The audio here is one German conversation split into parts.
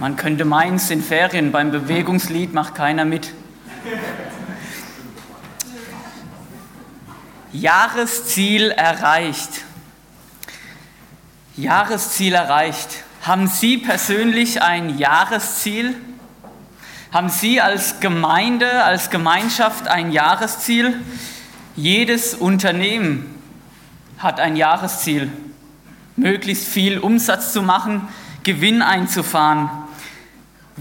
Man könnte meinen, es sind Ferien, beim Bewegungslied macht keiner mit. Jahresziel erreicht. Jahresziel erreicht. Haben Sie persönlich ein Jahresziel? Haben Sie als Gemeinde, als Gemeinschaft ein Jahresziel? Jedes Unternehmen hat ein Jahresziel, möglichst viel Umsatz zu machen, Gewinn einzufahren.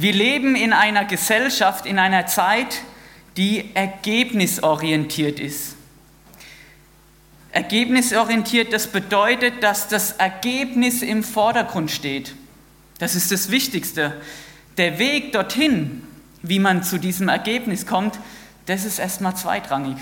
Wir leben in einer Gesellschaft, in einer Zeit, die ergebnisorientiert ist. Ergebnisorientiert, das bedeutet, dass das Ergebnis im Vordergrund steht. Das ist das Wichtigste. Der Weg dorthin, wie man zu diesem Ergebnis kommt, das ist erstmal zweitrangig.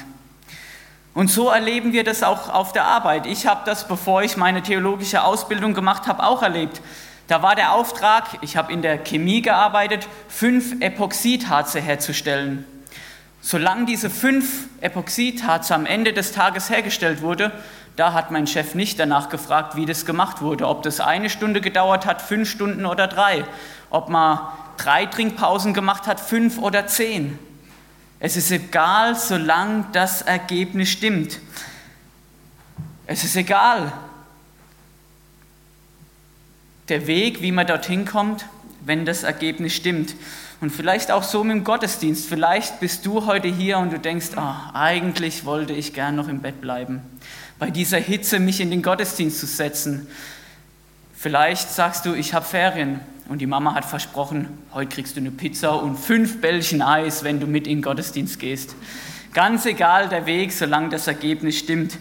Und so erleben wir das auch auf der Arbeit. Ich habe das, bevor ich meine theologische Ausbildung gemacht habe, auch erlebt. Da war der Auftrag, ich habe in der Chemie gearbeitet, fünf Epoxidharze herzustellen. Solange diese fünf Epoxidharze am Ende des Tages hergestellt wurde, da hat mein Chef nicht danach gefragt, wie das gemacht wurde, ob das eine Stunde gedauert hat, fünf Stunden oder drei, ob man drei Trinkpausen gemacht hat, fünf oder zehn. Es ist egal, solange das Ergebnis stimmt. Es ist egal. Der Weg, wie man dorthin kommt, wenn das Ergebnis stimmt. Und vielleicht auch so mit dem Gottesdienst. Vielleicht bist du heute hier und du denkst, oh, eigentlich wollte ich gern noch im Bett bleiben. Bei dieser Hitze mich in den Gottesdienst zu setzen. Vielleicht sagst du, ich habe Ferien und die Mama hat versprochen, heute kriegst du eine Pizza und fünf Bällchen Eis, wenn du mit in den Gottesdienst gehst. Ganz egal der Weg, solange das Ergebnis stimmt.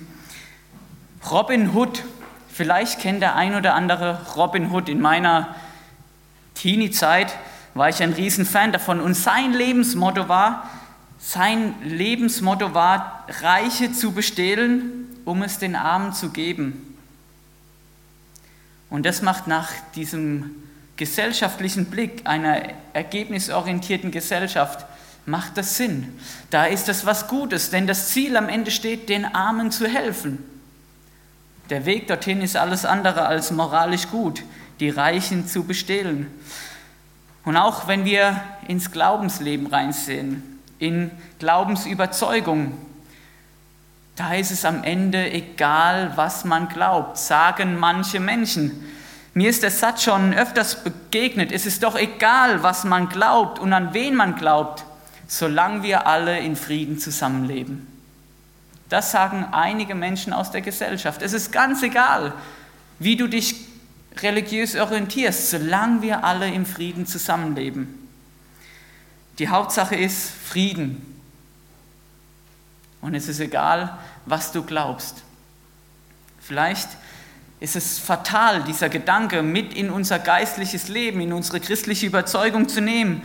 Robin Hood, vielleicht kennt der ein oder andere Robin Hood. In meiner Teenie-Zeit war ich ein Riesenfan davon. Und sein Lebensmotto war, sein Lebensmotto war, Reiche zu bestehlen, um es den Armen zu geben. Und das macht nach diesem gesellschaftlichen Blick einer ergebnisorientierten Gesellschaft, macht das Sinn. Da ist das was Gutes, denn das Ziel am Ende steht, den Armen zu helfen. Der Weg dorthin ist alles andere als moralisch gut, die Reichen zu bestehlen. Und auch wenn wir ins Glaubensleben reinsehen, in Glaubensüberzeugung, da ist es am Ende egal, was man glaubt, sagen manche Menschen. Mir ist der Satz schon öfters begegnet, es ist doch egal, was man glaubt und an wen man glaubt, solange wir alle in Frieden zusammenleben. Das sagen einige Menschen aus der Gesellschaft. Es ist ganz egal, wie du dich religiös orientierst, solange wir alle im Frieden zusammenleben. Die Hauptsache ist Frieden. Und es ist egal, was du glaubst. Vielleicht ist es fatal, dieser Gedanke mit in unser geistliches Leben, in unsere christliche Überzeugung zu nehmen.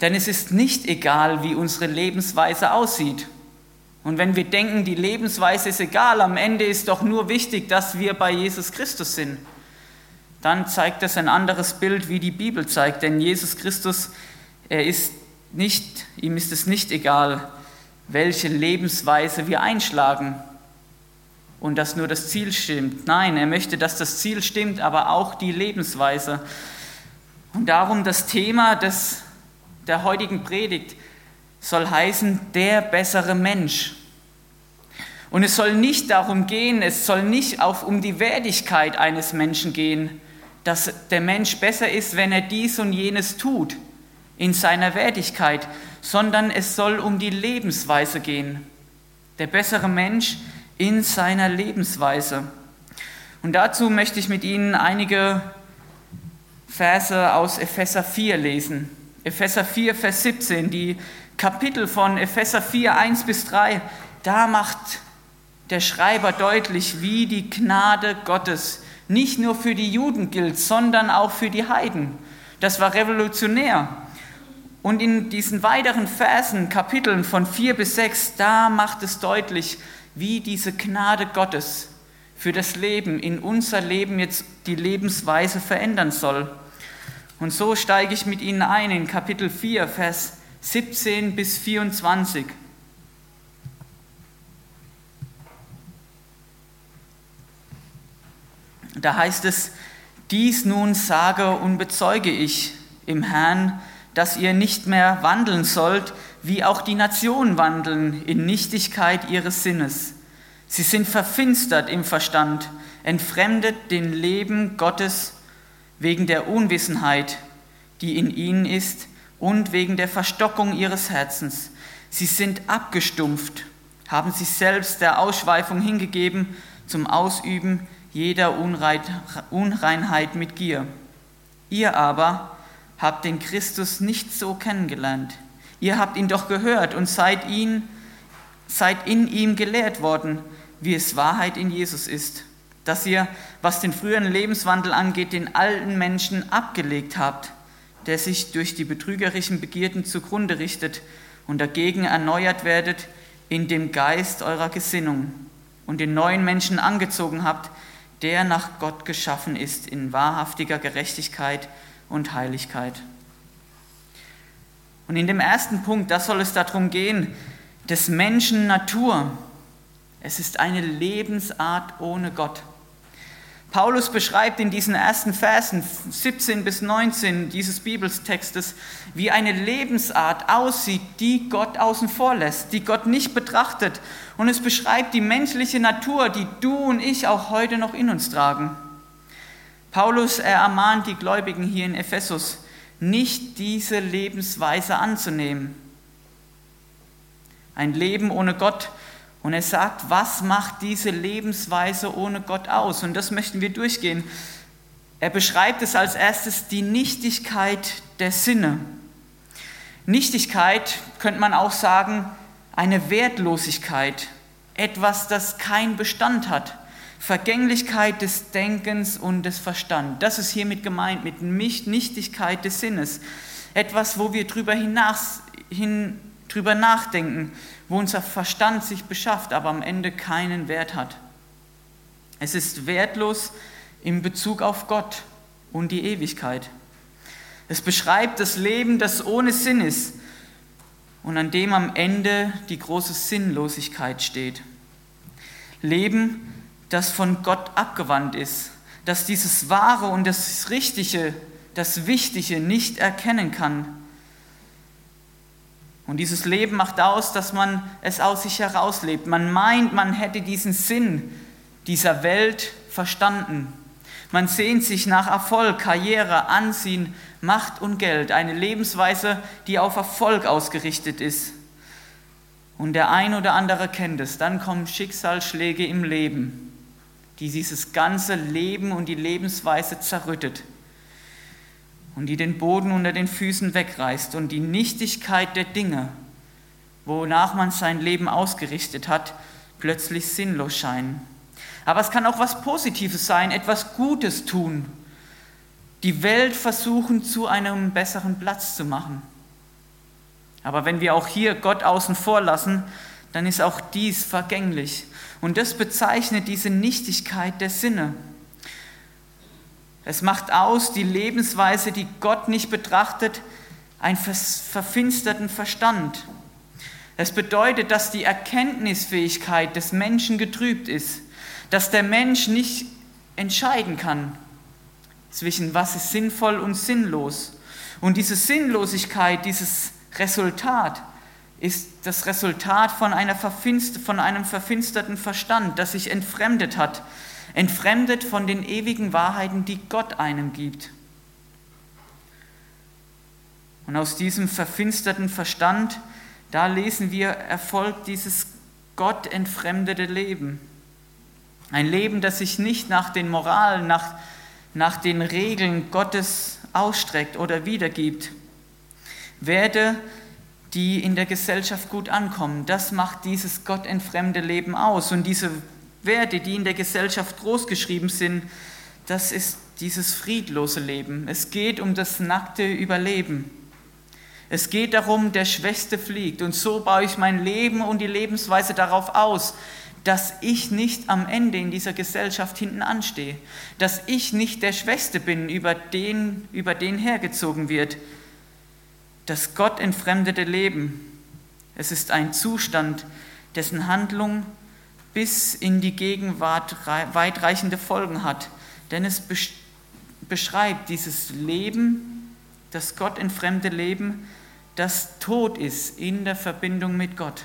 Denn es ist nicht egal, wie unsere Lebensweise aussieht. Und wenn wir denken, die Lebensweise ist egal, am Ende ist doch nur wichtig, dass wir bei Jesus Christus sind dann zeigt es ein anderes Bild, wie die Bibel zeigt. Denn Jesus Christus, er ist nicht, ihm ist es nicht egal, welche Lebensweise wir einschlagen und dass nur das Ziel stimmt. Nein, er möchte, dass das Ziel stimmt, aber auch die Lebensweise. Und darum das Thema des, der heutigen Predigt soll heißen, der bessere Mensch. Und es soll nicht darum gehen, es soll nicht auf, um die Wertigkeit eines Menschen gehen, dass der Mensch besser ist, wenn er dies und jenes tut in seiner Wertigkeit, sondern es soll um die Lebensweise gehen. Der bessere Mensch in seiner Lebensweise. Und dazu möchte ich mit Ihnen einige Verse aus Epheser 4 lesen. Epheser 4, Vers 17, die Kapitel von Epheser 4, 1 bis 3, da macht der Schreiber deutlich, wie die Gnade Gottes nicht nur für die Juden gilt, sondern auch für die Heiden. Das war revolutionär. Und in diesen weiteren Versen, Kapiteln von 4 bis 6, da macht es deutlich, wie diese Gnade Gottes für das Leben, in unser Leben jetzt die Lebensweise verändern soll. Und so steige ich mit Ihnen ein in Kapitel 4, Vers 17 bis 24. Da heißt es, dies nun sage und bezeuge ich, im Herrn, dass ihr nicht mehr wandeln sollt, wie auch die Nationen wandeln, in Nichtigkeit ihres Sinnes. Sie sind verfinstert im Verstand, entfremdet den Leben Gottes wegen der Unwissenheit, die in ihnen ist, und wegen der Verstockung ihres Herzens. Sie sind abgestumpft, haben sich selbst der Ausschweifung hingegeben zum Ausüben jeder Unreinheit mit Gier. Ihr aber habt den Christus nicht so kennengelernt. Ihr habt ihn doch gehört und seid, ihn, seid in ihm gelehrt worden, wie es Wahrheit in Jesus ist. Dass ihr, was den früheren Lebenswandel angeht, den alten Menschen abgelegt habt, der sich durch die betrügerischen Begierden zugrunde richtet und dagegen erneuert werdet in dem Geist eurer Gesinnung und den neuen Menschen angezogen habt, der nach Gott geschaffen ist in wahrhaftiger Gerechtigkeit und Heiligkeit. Und in dem ersten Punkt, da soll es darum gehen, des Menschen Natur. Es ist eine Lebensart ohne Gott. Paulus beschreibt in diesen ersten Versen 17 bis 19 dieses Bibeltextes, wie eine Lebensart aussieht, die Gott außen vor lässt, die Gott nicht betrachtet. Und es beschreibt die menschliche Natur, die du und ich auch heute noch in uns tragen. Paulus ermahnt die Gläubigen hier in Ephesus, nicht diese Lebensweise anzunehmen. Ein Leben ohne Gott und er sagt, was macht diese Lebensweise ohne Gott aus? Und das möchten wir durchgehen. Er beschreibt es als erstes die Nichtigkeit der Sinne. Nichtigkeit könnte man auch sagen, eine Wertlosigkeit, etwas, das keinen Bestand hat. Vergänglichkeit des Denkens und des Verstands. Das ist hiermit gemeint, mit Nichtigkeit des Sinnes. Etwas, wo wir drüber, hinaus, hin, drüber nachdenken, wo unser Verstand sich beschafft, aber am Ende keinen Wert hat. Es ist wertlos in Bezug auf Gott und die Ewigkeit. Es beschreibt das Leben, das ohne Sinn ist und an dem am Ende die große Sinnlosigkeit steht. Leben, das von Gott abgewandt ist, das dieses Wahre und das Richtige, das Wichtige nicht erkennen kann und dieses Leben macht aus, dass man es aus sich herauslebt. Man meint, man hätte diesen Sinn dieser Welt verstanden. Man sehnt sich nach Erfolg, Karriere, Ansehen, Macht und Geld. Eine Lebensweise, die auf Erfolg ausgerichtet ist. Und der ein oder andere kennt es. Dann kommen Schicksalsschläge im Leben, die dieses ganze Leben und die Lebensweise zerrüttet und die den Boden unter den Füßen wegreißt und die Nichtigkeit der Dinge, wonach man sein Leben ausgerichtet hat, plötzlich sinnlos scheinen. Aber es kann auch was Positives sein, etwas Gutes tun, die Welt versuchen zu einem besseren Platz zu machen. Aber wenn wir auch hier Gott außen vor lassen, dann ist auch dies vergänglich. Und das bezeichnet diese Nichtigkeit der Sinne. Es macht aus die Lebensweise, die Gott nicht betrachtet, einen verfinsterten Verstand. Es bedeutet, dass die Erkenntnisfähigkeit des Menschen getrübt ist, dass der Mensch nicht entscheiden kann zwischen was ist sinnvoll und sinnlos. Und diese Sinnlosigkeit, dieses Resultat, ist das Resultat von, einer verfinster, von einem verfinsterten Verstand, das sich entfremdet hat entfremdet von den ewigen Wahrheiten, die Gott einem gibt. Und aus diesem verfinsterten Verstand, da lesen wir, erfolgt dieses Gott entfremdete Leben. Ein Leben, das sich nicht nach den Moralen, nach, nach den Regeln Gottes ausstreckt oder wiedergibt. Werde, die in der Gesellschaft gut ankommen, das macht dieses Gott entfremde Leben aus. Und diese Werte, die in der Gesellschaft großgeschrieben sind, das ist dieses friedlose Leben. Es geht um das nackte Überleben. Es geht darum, der Schwächste fliegt. Und so baue ich mein Leben und die Lebensweise darauf aus, dass ich nicht am Ende in dieser Gesellschaft hinten anstehe, dass ich nicht der Schwächste bin, über den, über den hergezogen wird. Das Gott entfremdete Leben, es ist ein Zustand, dessen Handlung bis in die Gegenwart weitreichende Folgen hat. Denn es beschreibt dieses Leben das Gott in fremde Leben, das tot ist in der Verbindung mit Gott.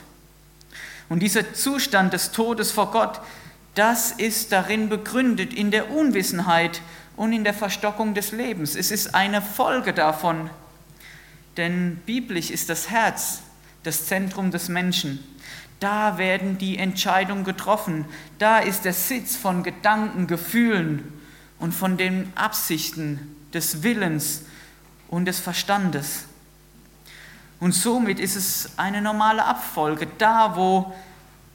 Und dieser Zustand des Todes vor Gott, das ist darin begründet in der Unwissenheit und in der Verstockung des Lebens. Es ist eine Folge davon, denn biblisch ist das Herz das Zentrum des Menschen. Da werden die Entscheidungen getroffen. Da ist der Sitz von Gedanken, Gefühlen und von den Absichten des Willens und des Verstandes. Und somit ist es eine normale Abfolge. Da, wo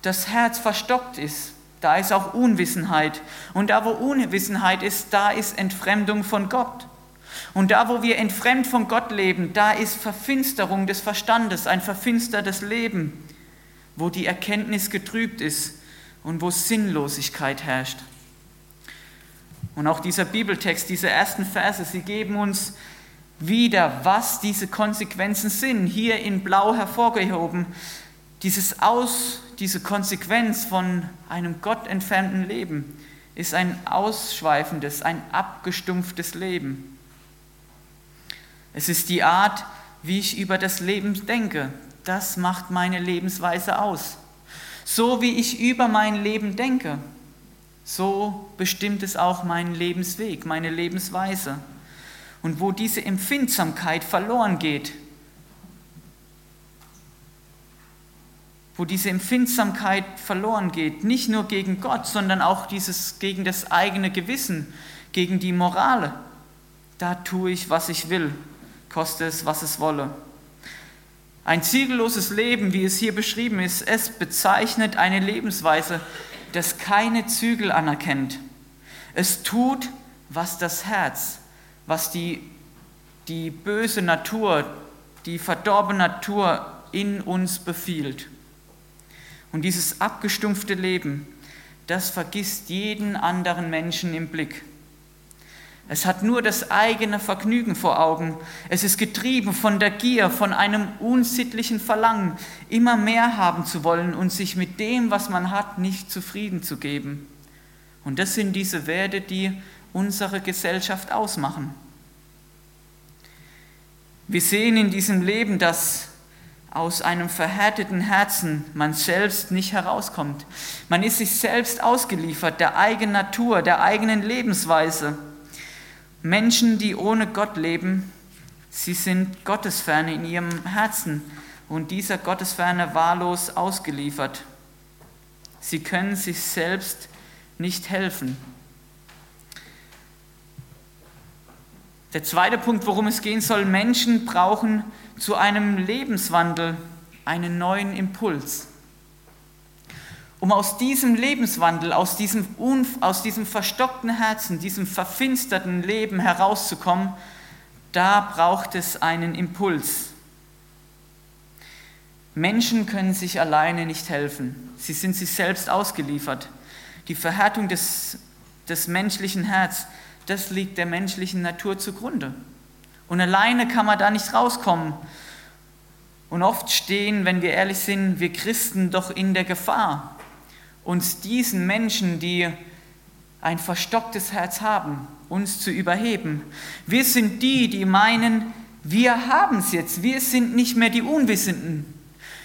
das Herz verstockt ist, da ist auch Unwissenheit. Und da, wo Unwissenheit ist, da ist Entfremdung von Gott. Und da, wo wir entfremd von Gott leben, da ist Verfinsterung des Verstandes, ein verfinstertes Leben, wo die Erkenntnis getrübt ist und wo Sinnlosigkeit herrscht. Und auch dieser Bibeltext, diese ersten Verse, sie geben uns wieder, was diese Konsequenzen sind, hier in Blau hervorgehoben. Dieses Aus, diese Konsequenz von einem gottentfernten Leben ist ein ausschweifendes, ein abgestumpftes Leben. Es ist die Art, wie ich über das Leben denke. Das macht meine Lebensweise aus. So wie ich über mein Leben denke, so bestimmt es auch meinen Lebensweg, meine Lebensweise. Und wo diese Empfindsamkeit verloren geht, wo diese Empfindsamkeit verloren geht, nicht nur gegen Gott, sondern auch dieses gegen das eigene Gewissen, gegen die Morale, da tue ich, was ich will koste es, was es wolle. Ein zielloses Leben, wie es hier beschrieben ist, es bezeichnet eine Lebensweise, das keine Zügel anerkennt. Es tut, was das Herz, was die, die böse Natur, die verdorbene Natur in uns befiehlt. Und dieses abgestumpfte Leben, das vergisst jeden anderen Menschen im Blick. Es hat nur das eigene Vergnügen vor Augen. Es ist getrieben von der Gier, von einem unsittlichen Verlangen, immer mehr haben zu wollen und sich mit dem, was man hat, nicht zufrieden zu geben. Und das sind diese Werte, die unsere Gesellschaft ausmachen. Wir sehen in diesem Leben, dass aus einem verhärteten Herzen man selbst nicht herauskommt. Man ist sich selbst ausgeliefert, der eigenen Natur, der eigenen Lebensweise. Menschen, die ohne Gott leben, sie sind Gottesferne in ihrem Herzen und dieser Gottesferne wahllos ausgeliefert. Sie können sich selbst nicht helfen. Der zweite Punkt, worum es gehen soll, Menschen brauchen zu einem Lebenswandel einen neuen Impuls um aus diesem Lebenswandel, aus diesem, aus diesem verstockten Herzen, diesem verfinsterten Leben herauszukommen, da braucht es einen Impuls. Menschen können sich alleine nicht helfen. Sie sind sich selbst ausgeliefert. Die Verhärtung des, des menschlichen Herz, das liegt der menschlichen Natur zugrunde. Und alleine kann man da nicht rauskommen. Und oft stehen, wenn wir ehrlich sind, wir Christen doch in der Gefahr, uns diesen Menschen, die ein verstocktes Herz haben, uns zu überheben. Wir sind die, die meinen, wir haben es jetzt, wir sind nicht mehr die Unwissenden.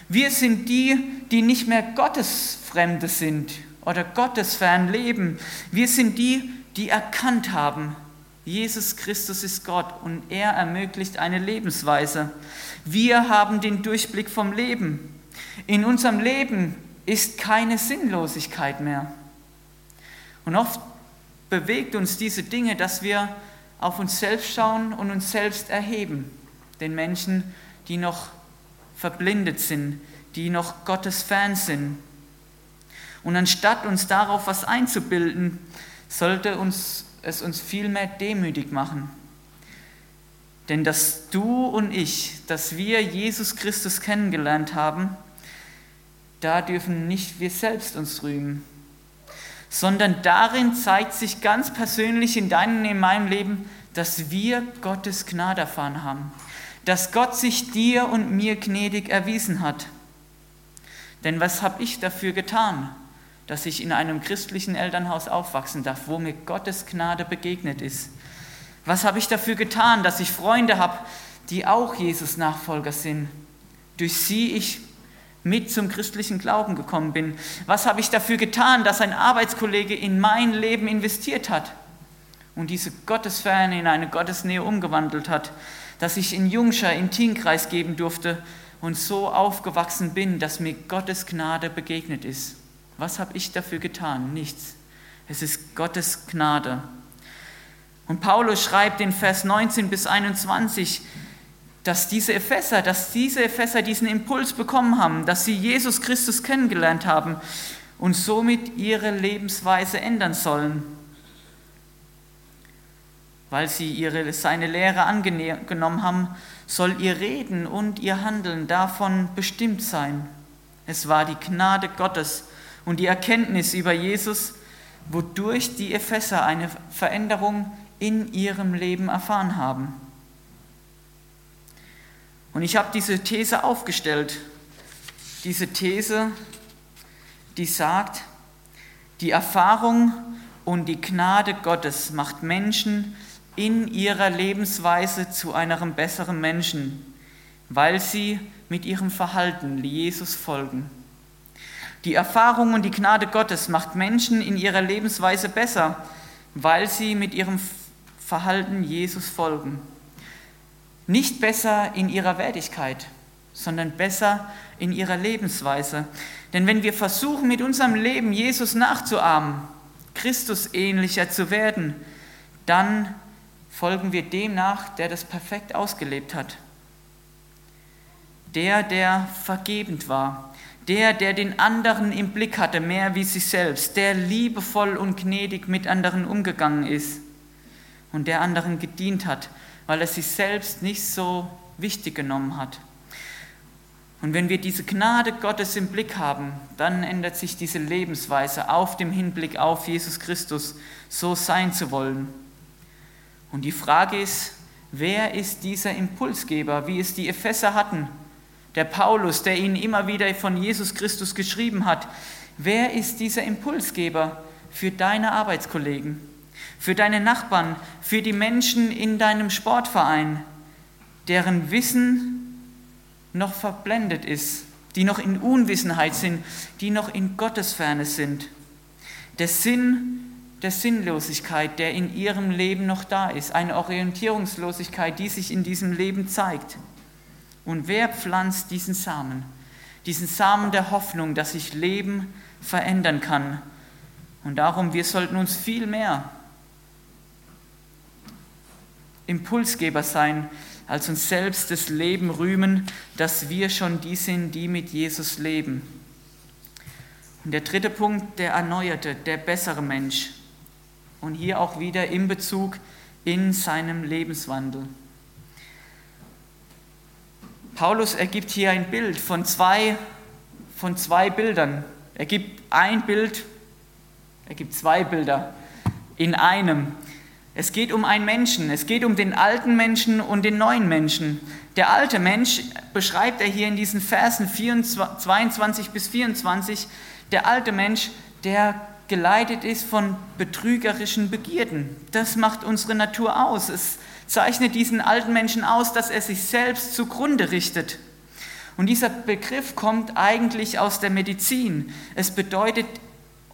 Wir sind die, die nicht mehr Gottesfremde sind oder Gottesfern leben. Wir sind die, die erkannt haben, Jesus Christus ist Gott und er ermöglicht eine Lebensweise. Wir haben den Durchblick vom Leben. In unserem Leben ist keine Sinnlosigkeit mehr. Und oft bewegt uns diese Dinge, dass wir auf uns selbst schauen und uns selbst erheben, den Menschen, die noch verblindet sind, die noch Gottes fern sind. Und anstatt uns darauf was einzubilden, sollte uns, es uns vielmehr demütig machen. Denn dass du und ich, dass wir Jesus Christus kennengelernt haben, da dürfen nicht wir selbst uns rühmen, sondern darin zeigt sich ganz persönlich in deinem in meinem Leben, dass wir Gottes Gnade erfahren haben, dass Gott sich dir und mir gnädig erwiesen hat. Denn was habe ich dafür getan, dass ich in einem christlichen Elternhaus aufwachsen darf, wo mir Gottes Gnade begegnet ist? Was habe ich dafür getan, dass ich Freunde habe, die auch Jesus Nachfolger sind, durch sie ich mit zum christlichen Glauben gekommen bin? Was habe ich dafür getan, dass ein Arbeitskollege in mein Leben investiert hat und diese Gottesferne in eine Gottesnähe umgewandelt hat, dass ich in Jungscher in Teamkreis geben durfte und so aufgewachsen bin, dass mir Gottes Gnade begegnet ist? Was habe ich dafür getan? Nichts. Es ist Gottes Gnade. Und Paulus schreibt in Vers 19 bis 21, dass diese Epheser, dass diese Epheser diesen Impuls bekommen haben, dass sie Jesus Christus kennengelernt haben und somit ihre Lebensweise ändern sollen, weil sie ihre, seine Lehre angenommen haben, soll ihr Reden und ihr Handeln davon bestimmt sein. Es war die Gnade Gottes und die Erkenntnis über Jesus, wodurch die Epheser eine Veränderung in ihrem Leben erfahren haben. Und ich habe diese These aufgestellt. Diese These, die sagt, die Erfahrung und die Gnade Gottes macht Menschen in ihrer Lebensweise zu einem besseren Menschen, weil sie mit ihrem Verhalten Jesus folgen. Die Erfahrung und die Gnade Gottes macht Menschen in ihrer Lebensweise besser, weil sie mit ihrem Verhalten Jesus folgen. Nicht besser in ihrer Wertigkeit, sondern besser in ihrer Lebensweise. Denn wenn wir versuchen, mit unserem Leben Jesus nachzuahmen, Christus ähnlicher zu werden, dann folgen wir dem nach, der das perfekt ausgelebt hat. Der, der vergebend war, der, der den anderen im Blick hatte, mehr wie sich selbst, der liebevoll und gnädig mit anderen umgegangen ist und der anderen gedient hat, weil er sich selbst nicht so wichtig genommen hat. Und wenn wir diese Gnade Gottes im Blick haben, dann ändert sich diese Lebensweise auf dem Hinblick auf Jesus Christus, so sein zu wollen. Und die Frage ist, wer ist dieser Impulsgeber, wie es die Epheser hatten? Der Paulus, der ihnen immer wieder von Jesus Christus geschrieben hat. Wer ist dieser Impulsgeber für deine Arbeitskollegen? Für deine Nachbarn, für die Menschen in deinem Sportverein, deren Wissen noch verblendet ist, die noch in Unwissenheit sind, die noch in Gottesferne sind. Der Sinn der Sinnlosigkeit, der in ihrem Leben noch da ist, eine Orientierungslosigkeit, die sich in diesem Leben zeigt. Und wer pflanzt diesen Samen? Diesen Samen der Hoffnung, dass sich Leben verändern kann. Und darum, wir sollten uns viel mehr Impulsgeber sein, als uns selbst das Leben rühmen, dass wir schon die sind, die mit Jesus leben. Und der dritte Punkt, der erneuerte, der bessere Mensch. Und hier auch wieder in Bezug in seinem Lebenswandel. Paulus ergibt hier ein Bild von zwei, von zwei Bildern. Er gibt ein Bild, er gibt zwei Bilder in einem. Es geht um einen Menschen, es geht um den alten Menschen und den neuen Menschen. Der alte Mensch beschreibt er hier in diesen Versen 22 bis 24, der alte Mensch, der geleitet ist von betrügerischen Begierden. Das macht unsere Natur aus. Es zeichnet diesen alten Menschen aus, dass er sich selbst zugrunde richtet. Und dieser Begriff kommt eigentlich aus der Medizin. Es bedeutet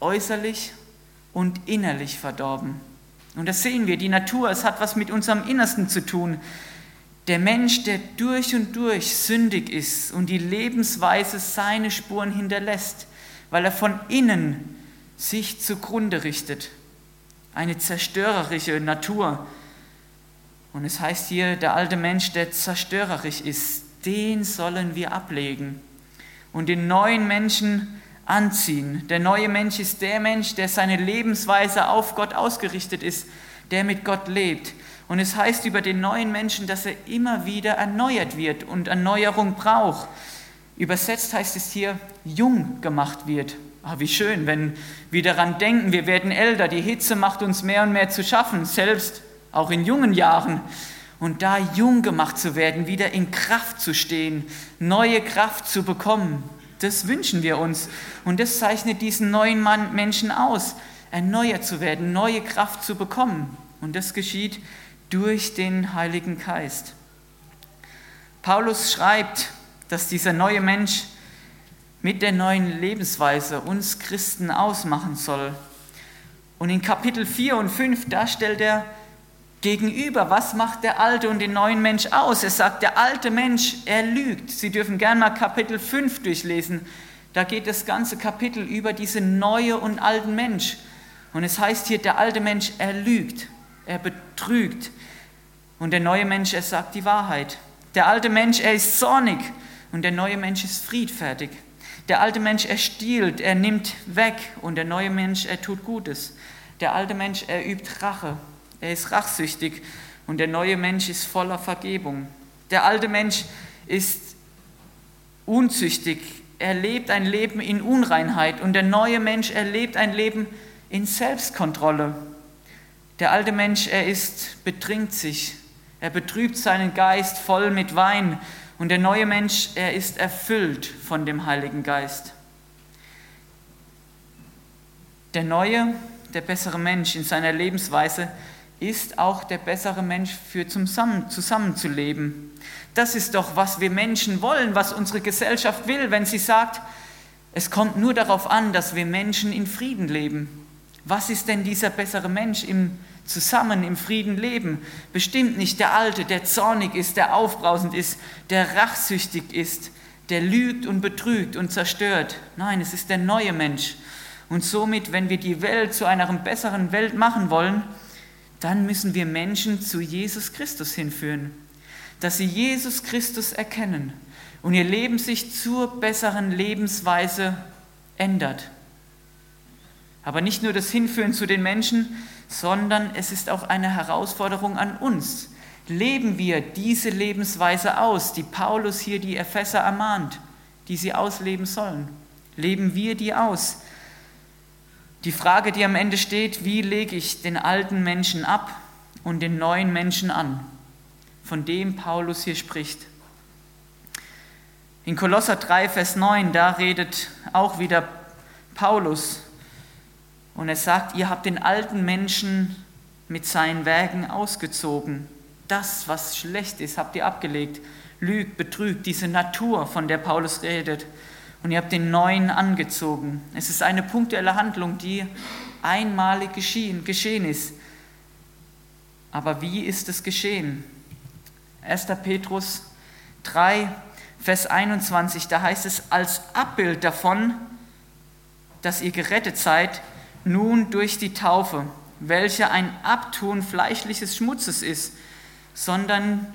äußerlich und innerlich verdorben. Und das sehen wir, die Natur, es hat was mit unserem Innersten zu tun. Der Mensch, der durch und durch sündig ist und die Lebensweise seine Spuren hinterlässt, weil er von innen sich zugrunde richtet. Eine zerstörerische Natur. Und es heißt hier, der alte Mensch, der zerstörerisch ist, den sollen wir ablegen. Und den neuen Menschen anziehen. Der neue Mensch ist der Mensch, der seine Lebensweise auf Gott ausgerichtet ist, der mit Gott lebt. Und es heißt über den neuen Menschen, dass er immer wieder erneuert wird und Erneuerung braucht. Übersetzt heißt es hier, jung gemacht wird. Ah, wie schön, wenn wir daran denken, wir werden älter, die Hitze macht uns mehr und mehr zu schaffen, selbst auch in jungen Jahren. Und da jung gemacht zu werden, wieder in Kraft zu stehen, neue Kraft zu bekommen, das wünschen wir uns. Und das zeichnet diesen neuen Mann, Menschen aus, erneuert zu werden, neue Kraft zu bekommen. Und das geschieht durch den Heiligen Geist. Paulus schreibt, dass dieser neue Mensch mit der neuen Lebensweise uns Christen ausmachen soll. Und in Kapitel 4 und 5, da stellt er gegenüber, was macht der alte und den neuen Mensch aus? Er sagt, der alte Mensch, er lügt. Sie dürfen gerne mal Kapitel 5 durchlesen. Da geht das ganze Kapitel über diese neue und alten Mensch. Und es heißt hier, der alte Mensch, er lügt, er betrügt. Und der neue Mensch, er sagt die Wahrheit. Der alte Mensch, er ist zornig und der neue Mensch ist friedfertig. Der alte Mensch, er stiehlt, er nimmt weg und der neue Mensch, er tut Gutes. Der alte Mensch, er übt Rache er ist rachsüchtig und der neue Mensch ist voller Vergebung. Der alte Mensch ist unzüchtig, er lebt ein Leben in Unreinheit und der neue Mensch erlebt ein Leben in Selbstkontrolle. Der alte Mensch, er ist, betrinkt sich, er betrübt seinen Geist voll mit Wein und der neue Mensch, er ist erfüllt von dem Heiligen Geist. Der neue, der bessere Mensch in seiner Lebensweise ist auch der bessere Mensch für zusammen, zusammenzuleben. Das ist doch, was wir Menschen wollen, was unsere Gesellschaft will, wenn sie sagt, es kommt nur darauf an, dass wir Menschen in Frieden leben. Was ist denn dieser bessere Mensch im Zusammen, im Frieden leben? Bestimmt nicht der Alte, der zornig ist, der aufbrausend ist, der rachsüchtig ist, der lügt und betrügt und zerstört. Nein, es ist der neue Mensch. Und somit, wenn wir die Welt zu einer besseren Welt machen wollen, dann müssen wir Menschen zu Jesus Christus hinführen, dass sie Jesus Christus erkennen und ihr Leben sich zur besseren Lebensweise ändert. Aber nicht nur das Hinführen zu den Menschen, sondern es ist auch eine Herausforderung an uns. Leben wir diese Lebensweise aus, die Paulus hier die Epheser ermahnt, die sie ausleben sollen? Leben wir die aus? Die Frage, die am Ende steht, wie lege ich den alten Menschen ab und den neuen Menschen an, von dem Paulus hier spricht. In Kolosser 3, Vers 9, da redet auch wieder Paulus und er sagt, ihr habt den alten Menschen mit seinen Werken ausgezogen. Das, was schlecht ist, habt ihr abgelegt. Lügt, betrügt, diese Natur, von der Paulus redet und ihr habt den neuen angezogen. Es ist eine punktuelle Handlung, die einmalig geschehen, geschehen ist. Aber wie ist es geschehen? 1. Petrus 3, Vers 21, da heißt es, als Abbild davon, dass ihr gerettet seid, nun durch die Taufe, welche ein Abtun fleischliches Schmutzes ist, sondern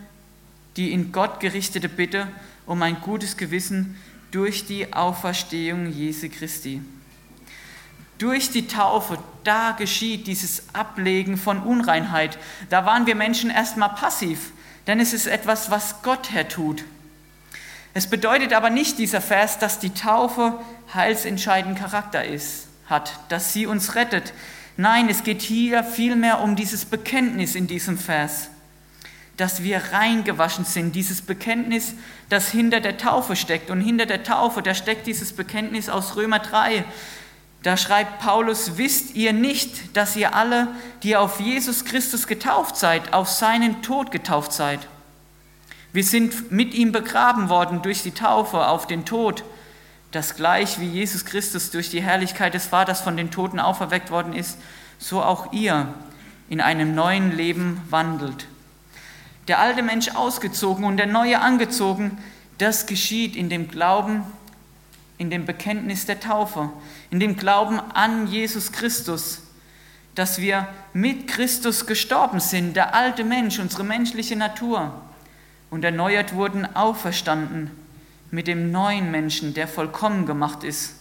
die in Gott gerichtete Bitte um ein gutes Gewissen durch die Auferstehung Jesu Christi. Durch die Taufe, da geschieht dieses Ablegen von Unreinheit. Da waren wir Menschen erstmal passiv, denn es ist etwas, was Gott hertut. Es bedeutet aber nicht dieser Vers, dass die Taufe heilsentscheidend Charakter ist, hat, dass sie uns rettet. Nein, es geht hier vielmehr um dieses Bekenntnis in diesem Vers dass wir reingewaschen sind. Dieses Bekenntnis, das hinter der Taufe steckt. Und hinter der Taufe, da steckt dieses Bekenntnis aus Römer 3. Da schreibt Paulus, wisst ihr nicht, dass ihr alle, die auf Jesus Christus getauft seid, auf seinen Tod getauft seid? Wir sind mit ihm begraben worden durch die Taufe auf den Tod, dass gleich wie Jesus Christus durch die Herrlichkeit des Vaters von den Toten auferweckt worden ist, so auch ihr in einem neuen Leben wandelt der alte Mensch ausgezogen und der neue angezogen, das geschieht in dem Glauben, in dem Bekenntnis der Taufe, in dem Glauben an Jesus Christus, dass wir mit Christus gestorben sind, der alte Mensch, unsere menschliche Natur, und erneuert wurden, auferstanden mit dem neuen Menschen, der vollkommen gemacht ist.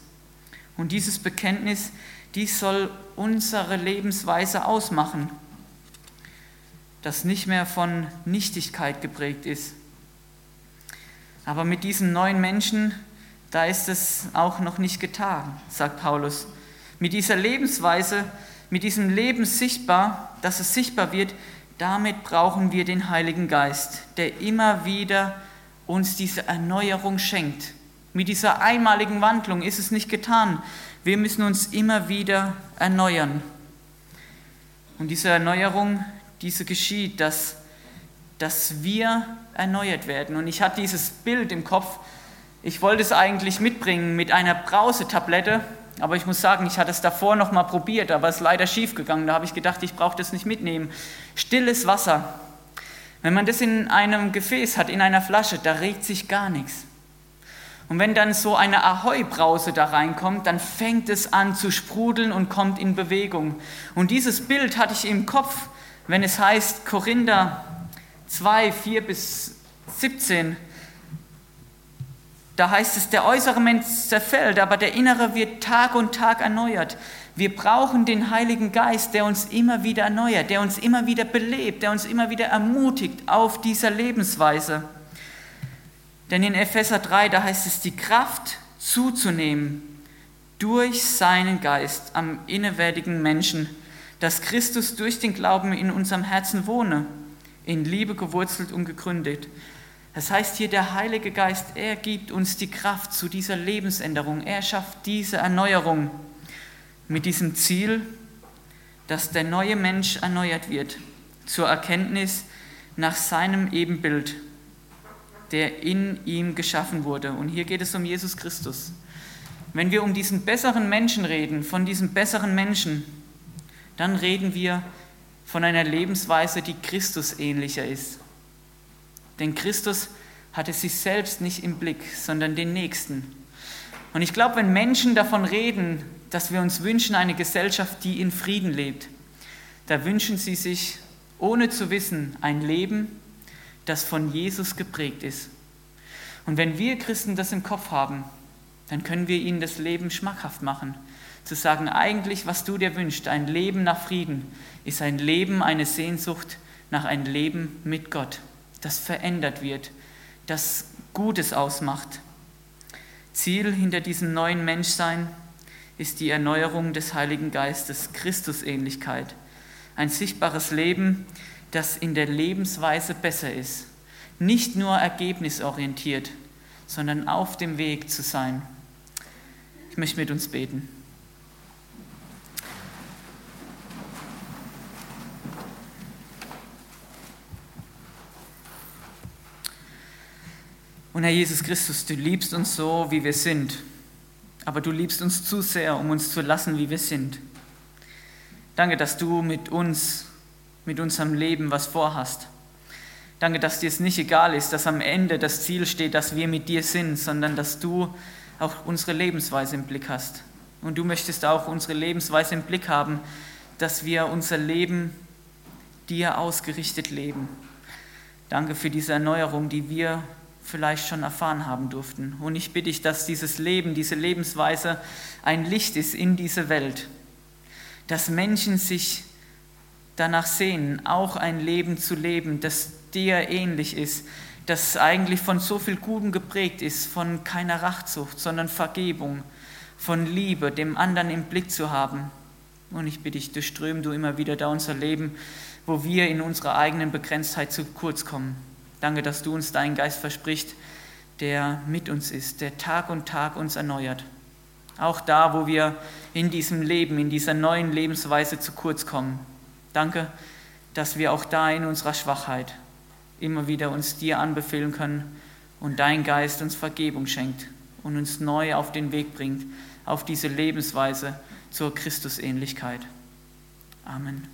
Und dieses Bekenntnis, dies soll unsere Lebensweise ausmachen das nicht mehr von Nichtigkeit geprägt ist. Aber mit diesen neuen Menschen, da ist es auch noch nicht getan, sagt Paulus. Mit dieser Lebensweise, mit diesem Leben sichtbar, dass es sichtbar wird, damit brauchen wir den Heiligen Geist, der immer wieder uns diese Erneuerung schenkt. Mit dieser einmaligen Wandlung ist es nicht getan. Wir müssen uns immer wieder erneuern. Und diese Erneuerung, diese geschieht, dass, dass wir erneuert werden. Und ich hatte dieses Bild im Kopf, ich wollte es eigentlich mitbringen mit einer Brausetablette, aber ich muss sagen, ich hatte es davor noch mal probiert, aber es ist leider schief gegangen. Da habe ich gedacht, ich brauche das nicht mitnehmen. Stilles Wasser. Wenn man das in einem Gefäß hat, in einer Flasche, da regt sich gar nichts. Und wenn dann so eine Ahoi-Brause da reinkommt, dann fängt es an zu sprudeln und kommt in Bewegung. Und dieses Bild hatte ich im Kopf, wenn es heißt, Korinther 2, 4 bis 17, da heißt es, der äußere Mensch zerfällt, aber der innere wird Tag und Tag erneuert. Wir brauchen den Heiligen Geist, der uns immer wieder erneuert, der uns immer wieder belebt, der uns immer wieder ermutigt auf dieser Lebensweise. Denn in Epheser 3, da heißt es, die Kraft zuzunehmen durch seinen Geist am innerwärtigen Menschen, dass Christus durch den Glauben in unserem Herzen wohne, in Liebe gewurzelt und gegründet. Das heißt hier, der Heilige Geist, er gibt uns die Kraft zu dieser Lebensänderung. Er schafft diese Erneuerung mit diesem Ziel, dass der neue Mensch erneuert wird zur Erkenntnis nach seinem Ebenbild der in ihm geschaffen wurde. Und hier geht es um Jesus Christus. Wenn wir um diesen besseren Menschen reden, von diesem besseren Menschen, dann reden wir von einer Lebensweise, die Christus ähnlicher ist. Denn Christus hatte sich selbst nicht im Blick, sondern den Nächsten. Und ich glaube, wenn Menschen davon reden, dass wir uns wünschen, eine Gesellschaft, die in Frieden lebt, da wünschen sie sich, ohne zu wissen, ein Leben, das von Jesus geprägt ist. Und wenn wir Christen das im Kopf haben, dann können wir ihnen das Leben schmackhaft machen. Zu sagen, eigentlich, was du dir wünschst, ein Leben nach Frieden, ist ein Leben, eine Sehnsucht nach einem Leben mit Gott, das verändert wird, das Gutes ausmacht. Ziel hinter diesem neuen Menschsein ist die Erneuerung des Heiligen Geistes, Christusähnlichkeit. Ein sichtbares Leben, das in der Lebensweise besser ist. Nicht nur ergebnisorientiert, sondern auf dem Weg zu sein. Ich möchte mit uns beten. Und Herr Jesus Christus, du liebst uns so, wie wir sind, aber du liebst uns zu sehr, um uns zu lassen, wie wir sind. Danke, dass du mit uns mit unserem Leben was vorhast. Danke, dass dir es nicht egal ist, dass am Ende das Ziel steht, dass wir mit dir sind, sondern dass du auch unsere Lebensweise im Blick hast. Und du möchtest auch unsere Lebensweise im Blick haben, dass wir unser Leben dir ausgerichtet leben. Danke für diese Erneuerung, die wir vielleicht schon erfahren haben durften. Und ich bitte dich, dass dieses Leben, diese Lebensweise ein Licht ist in diese Welt, dass Menschen sich danach sehnen, auch ein Leben zu leben, das dir ähnlich ist, das eigentlich von so viel Gutem geprägt ist, von keiner Rachzucht, sondern Vergebung, von Liebe, dem anderen im Blick zu haben. Und ich bitte dich, durchström du immer wieder da unser Leben, wo wir in unserer eigenen Begrenztheit zu kurz kommen. Danke, dass du uns deinen Geist versprichst, der mit uns ist, der Tag und Tag uns erneuert. Auch da, wo wir in diesem Leben, in dieser neuen Lebensweise zu kurz kommen. Danke, dass wir auch da in unserer Schwachheit immer wieder uns dir anbefehlen können und dein Geist uns Vergebung schenkt und uns neu auf den Weg bringt, auf diese Lebensweise zur Christusähnlichkeit. Amen.